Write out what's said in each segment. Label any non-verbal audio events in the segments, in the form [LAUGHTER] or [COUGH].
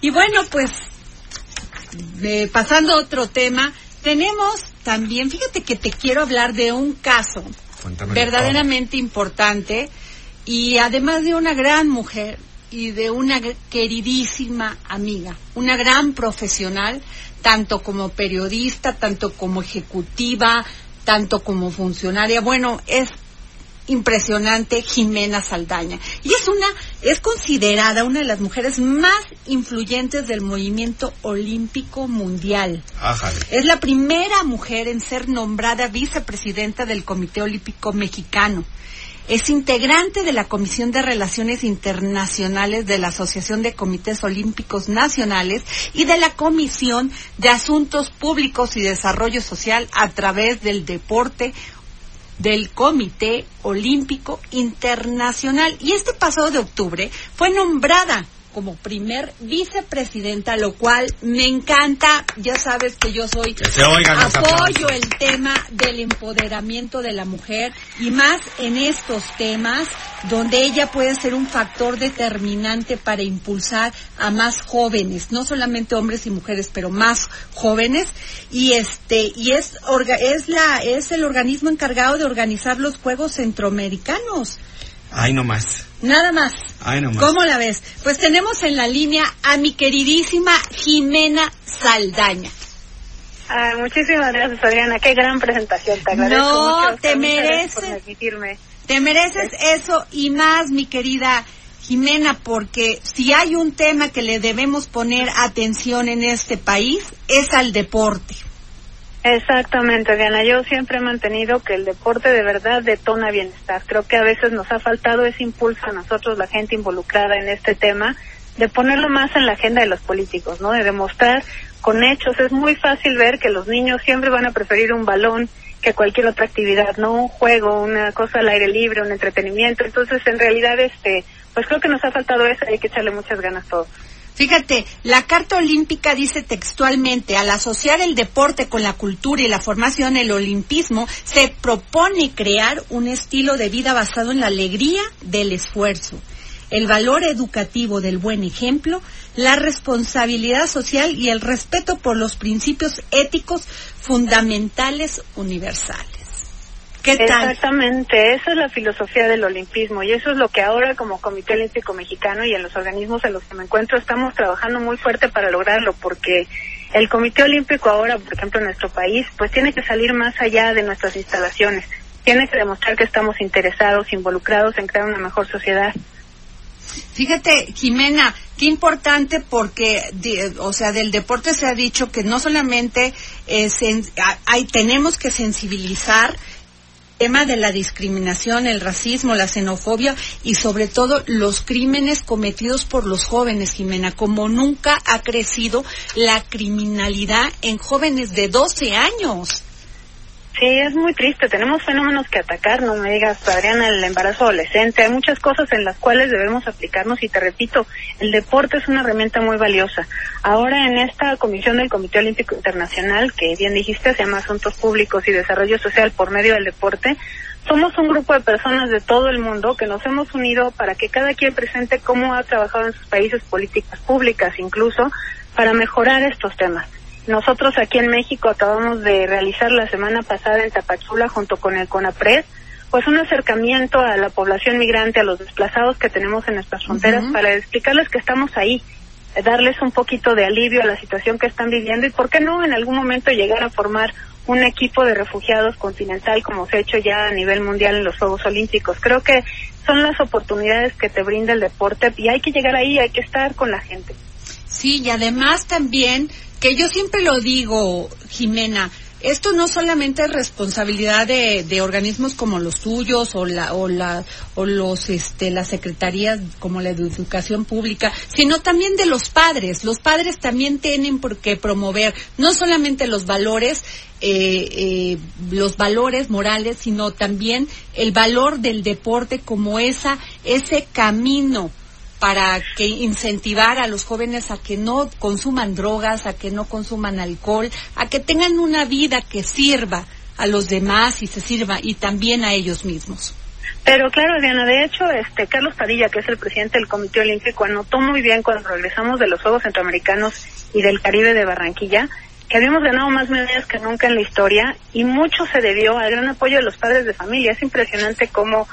Y bueno, pues eh, pasando a otro tema, tenemos también, fíjate que te quiero hablar de un caso Cuéntame verdaderamente importante y además de una gran mujer y de una queridísima amiga, una gran profesional, tanto como periodista, tanto como ejecutiva, tanto como funcionaria. Bueno, es impresionante Jimena Saldaña. Y es una, es considerada una de las mujeres más influyentes del movimiento olímpico mundial. Es la primera mujer en ser nombrada vicepresidenta del Comité Olímpico Mexicano. Es integrante de la Comisión de Relaciones Internacionales de la Asociación de Comités Olímpicos Nacionales y de la Comisión de Asuntos Públicos y Desarrollo Social a través del deporte del Comité Olímpico Internacional. Y este pasado de octubre fue nombrada como primer vicepresidenta, lo cual me encanta. Ya sabes que yo soy Que se oigan los apoyo el tema del empoderamiento de la mujer y más en estos temas donde ella puede ser un factor determinante para impulsar a más jóvenes, no solamente hombres y mujeres, pero más jóvenes y este y es orga- es la es el organismo encargado de organizar los Juegos Centroamericanos. Ay, no más. Nada más. Ay, no más. ¿Cómo la ves? Pues tenemos en la línea a mi queridísima Jimena Saldaña. Ay, muchísimas gracias, Adriana. Qué gran presentación. Te agradezco No, mucho. te mereces. por permitirme. Te mereces eso y más, mi querida Jimena, porque si hay un tema que le debemos poner atención en este país es al deporte. Exactamente, Adriana. Yo siempre he mantenido que el deporte de verdad detona bienestar. Creo que a veces nos ha faltado ese impulso a nosotros, la gente involucrada en este tema, de ponerlo más en la agenda de los políticos, ¿no? De demostrar con hechos. Es muy fácil ver que los niños siempre van a preferir un balón que cualquier otra actividad, no un juego, una cosa al aire libre, un entretenimiento. Entonces, en realidad, este, pues creo que nos ha faltado eso y hay que echarle muchas ganas todos. Fíjate, la Carta Olímpica dice textualmente, al asociar el deporte con la cultura y la formación, el olimpismo, se propone crear un estilo de vida basado en la alegría del esfuerzo, el valor educativo del buen ejemplo, la responsabilidad social y el respeto por los principios éticos fundamentales universales. ¿Qué tal? Exactamente, esa es la filosofía del olimpismo y eso es lo que ahora como Comité Olímpico Mexicano y en los organismos en los que me encuentro estamos trabajando muy fuerte para lograrlo porque el Comité Olímpico ahora, por ejemplo, en nuestro país, pues tiene que salir más allá de nuestras instalaciones, tiene que demostrar que estamos interesados, involucrados en crear una mejor sociedad. Fíjate, Jimena, qué importante porque, o sea, del deporte se ha dicho que no solamente eh, sen- hay, tenemos que sensibilizar tema de la discriminación, el racismo, la xenofobia y sobre todo los crímenes cometidos por los jóvenes, Jimena, como nunca ha crecido la criminalidad en jóvenes de 12 años. Sí, es muy triste. Tenemos fenómenos que atacar. No me digas, Adriana, el embarazo adolescente. Hay muchas cosas en las cuales debemos aplicarnos y te repito, el deporte es una herramienta muy valiosa. Ahora en esta comisión del Comité Olímpico Internacional, que bien dijiste, se llama Asuntos Públicos y Desarrollo Social por medio del deporte, somos un grupo de personas de todo el mundo que nos hemos unido para que cada quien presente cómo ha trabajado en sus países políticas públicas, incluso para mejorar estos temas. Nosotros aquí en México acabamos de realizar la semana pasada en Tapachula junto con el CONAPRED pues un acercamiento a la población migrante, a los desplazados que tenemos en nuestras fronteras para explicarles que estamos ahí, darles un poquito de alivio a la situación que están viviendo y por qué no en algún momento llegar a formar un equipo de refugiados continental como se ha hecho ya a nivel mundial en los Juegos Olímpicos. Creo que son las oportunidades que te brinda el deporte y hay que llegar ahí, hay que estar con la gente. Sí, y además también, que yo siempre lo digo, Jimena, esto no solamente es responsabilidad de, de organismos como los tuyos o la o la o los este las secretarías como la de educación pública, sino también de los padres. Los padres también tienen por qué promover no solamente los valores eh, eh, los valores morales, sino también el valor del deporte como esa ese camino para que incentivar a los jóvenes a que no consuman drogas, a que no consuman alcohol, a que tengan una vida que sirva a los demás y se sirva y también a ellos mismos. Pero claro, Diana, de hecho, este Carlos Padilla, que es el presidente del Comité Olímpico, anotó muy bien cuando regresamos de los Juegos Centroamericanos y del Caribe de Barranquilla, que habíamos ganado más medallas que nunca en la historia y mucho se debió al gran apoyo de los padres de familia. Es impresionante cómo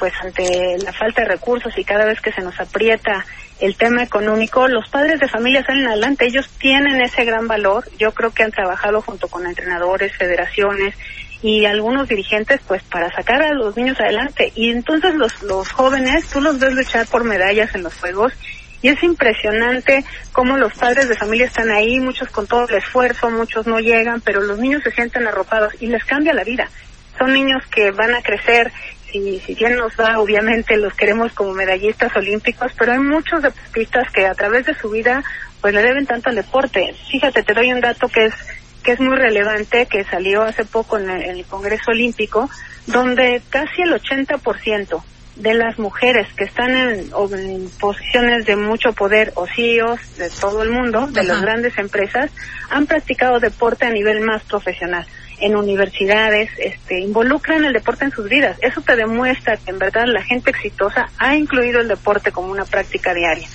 pues ante la falta de recursos y cada vez que se nos aprieta el tema económico, los padres de familia salen adelante, ellos tienen ese gran valor, yo creo que han trabajado junto con entrenadores, federaciones y algunos dirigentes pues para sacar a los niños adelante. Y entonces los, los jóvenes, tú los ves luchar por medallas en los juegos y es impresionante cómo los padres de familia están ahí, muchos con todo el esfuerzo, muchos no llegan, pero los niños se sienten arropados y les cambia la vida. Son niños que van a crecer si, si bien nos va, obviamente los queremos como medallistas olímpicos, pero hay muchos deportistas que a través de su vida pues le deben tanto al deporte. Fíjate, te doy un dato que es que es muy relevante, que salió hace poco en el, Congreso Olímpico, donde casi el 80% de las mujeres que están en, en, posiciones de mucho poder o CEOs de todo el mundo, de las grandes empresas, han practicado deporte a nivel más profesional en universidades, este, involucran el deporte en sus vidas. Eso te demuestra que en verdad la gente exitosa ha incluido el deporte como una práctica diaria.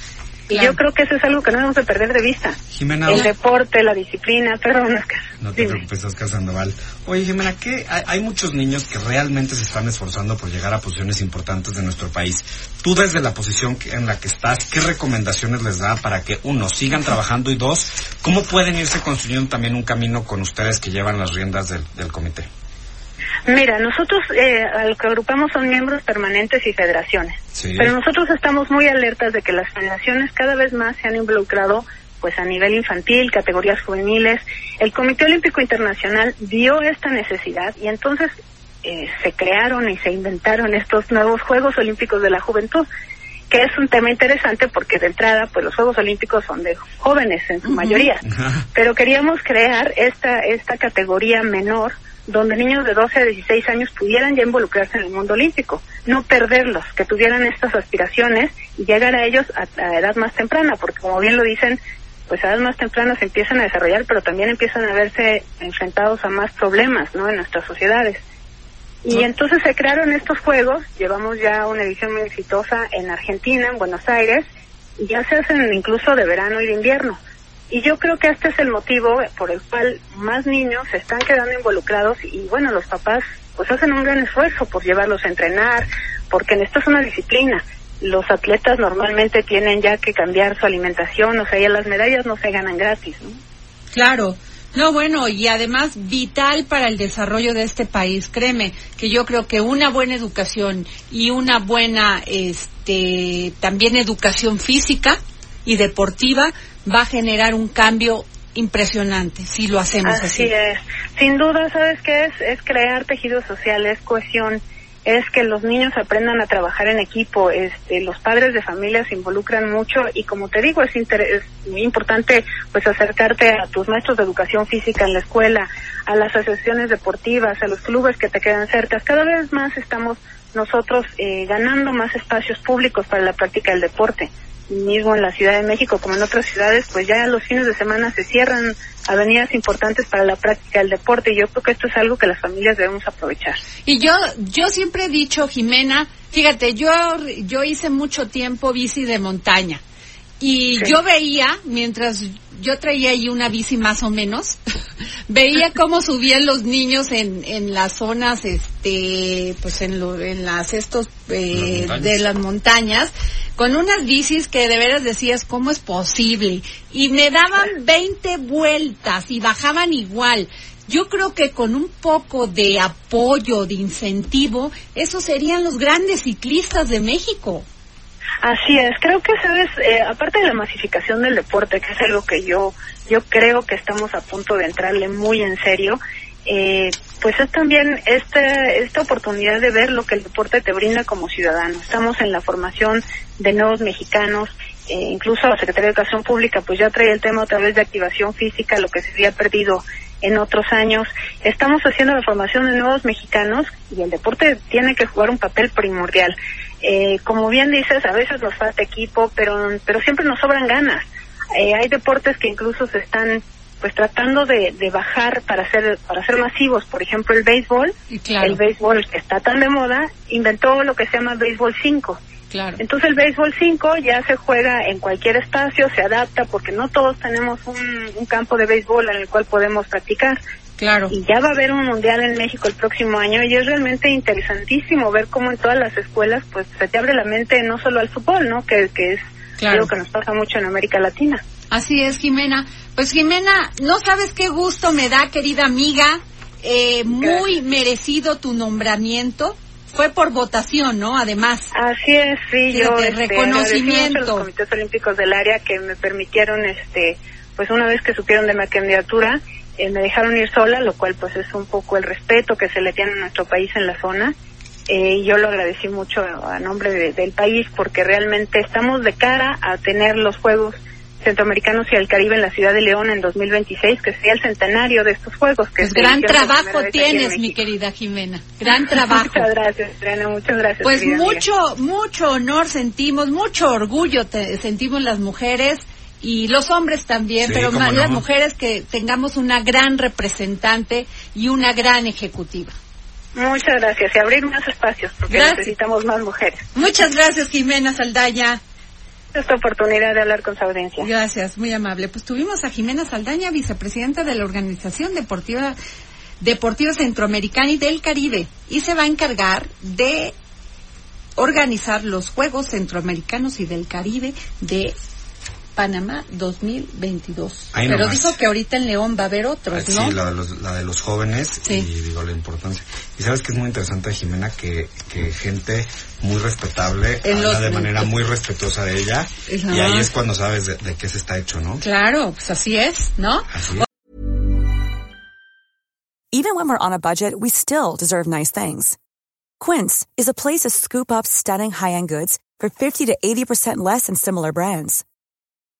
Y yo creo que eso es algo que no debemos de perder de vista. Jimena, el deporte, la disciplina, perdón, Oscar. No te preocupes, Oscar Sandoval. Oye, Jimena, que hay, hay, muchos niños que realmente se están esforzando por llegar a posiciones importantes de nuestro país. Tú desde la posición en la que estás, ¿qué recomendaciones les da para que, uno, sigan trabajando y dos, cómo pueden irse construyendo también un camino con ustedes que llevan las riendas del, del comité? Mira, nosotros eh, a lo que agrupamos son miembros permanentes y federaciones, Sí. pero nosotros estamos muy alertas de que las federaciones cada vez más se han involucrado pues a nivel infantil, categorías juveniles. El Comité Olímpico Internacional vio esta necesidad y entonces eh, se crearon y se inventaron estos nuevos Juegos Olímpicos de la Juventud, que es un tema interesante porque de entrada pues los Juegos Olímpicos son de jóvenes en su mayoría, pero queríamos crear esta esta categoría menor donde niños de 12 a 16 años pudieran ya involucrarse en el mundo olímpico, no perderlos, que tuvieran estas aspiraciones y llegar a ellos a, a edad más temprana, porque como bien lo dicen, pues a edad más temprana se empiezan a desarrollar, pero también empiezan a verse enfrentados a más problemas, ¿no? En nuestras sociedades. Y entonces se crearon estos juegos, llevamos ya una edición muy exitosa en Argentina, en Buenos Aires, y ya se hacen incluso de verano y de invierno. Y yo creo que este es el motivo por el cual más niños se están quedando involucrados y bueno, los papás pues hacen un gran esfuerzo por llevarlos a entrenar, porque en esto es una disciplina. Los atletas normalmente tienen ya que cambiar su alimentación, o sea, ya las medallas no se ganan gratis, ¿no? Claro. No, bueno, y además vital para el desarrollo de este país. Créeme que yo creo que una buena educación y una buena, este, también educación física y deportiva va a generar un cambio impresionante si lo hacemos así. Así es. Sin duda, ¿sabes qué es? Es crear tejido social, es cohesión, es que los niños aprendan a trabajar en equipo, este, los padres de familia se involucran mucho y como te digo, es, muy importante pues acercarte a tus maestros de educación física en la escuela, a las asociaciones deportivas, a los clubes que te quedan cerca. Cada vez más estamos nosotros eh, ganando más espacios públicos para la práctica del deporte mismo en la Ciudad de México como en otras ciudades, pues ya los fines de semana se cierran avenidas importantes para la práctica del deporte y yo creo que esto es algo que las familias debemos aprovechar. Y yo yo siempre he dicho, Jimena, fíjate, yo yo hice mucho tiempo bici de montaña. Y Sí. yo veía, mientras yo traía ahí una bici más o menos, [LAUGHS] veía cómo subían los niños en, en las zonas, este, pues en, lo, en las estos eh, Las de las montañas, con unas bicis que de veras decías, ¿cómo es posible? Y me daban 20 vueltas y bajaban igual. Yo creo que con un poco de apoyo, de incentivo, esos serían los grandes ciclistas de México. Así es, creo que sabes, eh, aparte de la masificación del deporte, que es algo que yo yo creo que estamos a punto de entrarle muy en serio, eh, pues es también esta, esta oportunidad de ver lo que el deporte te brinda como ciudadano. Estamos en la formación de nuevos mexicanos, eh, incluso la Secretaría de Educación Pública pues ya trae el tema otra vez de activación física, lo que se había perdido en otros años. Estamos haciendo la formación de nuevos mexicanos y el deporte tiene que jugar un papel primordial. Eh, como bien dices, a veces nos falta equipo, pero, pero siempre nos sobran ganas. Eh, hay deportes que incluso se están pues tratando de, de bajar para ser para ser masivos. Por ejemplo el béisbol. El béisbol que está tan de moda inventó lo que se llama béisbol 5 claro. entonces el béisbol 5 ya se juega en cualquier espacio se adapta porque no todos tenemos un, un campo de béisbol en el cual podemos practicar Claro. Y ya va a haber un mundial en México el próximo año y es realmente interesantísimo ver cómo en todas las escuelas pues se te abre la mente no solo al fútbol, ¿no? Que, que es Claro. algo que nos pasa mucho en América Latina. Así es, Jimena. Pues Jimena, no sabes qué gusto me da, querida amiga. Eh, muy merecido tu nombramiento. Fue por votación, ¿no? Además. Así es, sí, Sí, yo de este, reconocimiento. a los comités olímpicos del área que me permitieron, este, pues una vez que supieron de mi candidatura, eh, me dejaron ir sola, lo cual pues es un poco el respeto que se le tiene a nuestro país en la zona. Eh, yo lo agradecí mucho a nombre de- del país porque realmente estamos de cara a tener los Juegos Centroamericanos y el Caribe en la ciudad de León en 2026, que sería el centenario de estos Juegos. Que Pues gran trabajo tienes, mi querida Jimena. Gran [LAUGHS] trabajo. Muchas gracias, Adriana, muchas gracias. Pues amiga. mucho, mucho honor sentimos, mucho orgullo te- sentimos las mujeres y los hombres también, Sí, pero más no. las mujeres que tengamos una gran representante y una gran ejecutiva. Muchas gracias y abrir más espacios porque Gracias. necesitamos más mujeres. Muchas gracias, Jimena Saldaña. Esta oportunidad de hablar con su audiencia. Gracias, muy amable. Pues tuvimos a Jimena Saldaña, vicepresidenta de la Organización Deportiva, Deportiva Centroamericana y del Caribe, y se va a encargar de organizar los Juegos Centroamericanos y del Caribe de Panamá 2022. Ahí Pero nomás. dijo que ahorita en León va a haber otros, Sí, ¿no? la de, los, la de los jóvenes Sí. y digo la importancia. Y sabes que es muy interesante, Jimena, que, que gente muy respetable En habla los- de manera muy respetuosa de ella Ajá. y ahí es cuando sabes de, de qué se está hecho, ¿no? Claro, pues así es, ¿no? Así es. Even when we're on a budget, we still deserve nice things. Quince is a place to scoop up stunning high-end goods for 50 to 80% less than similar brands.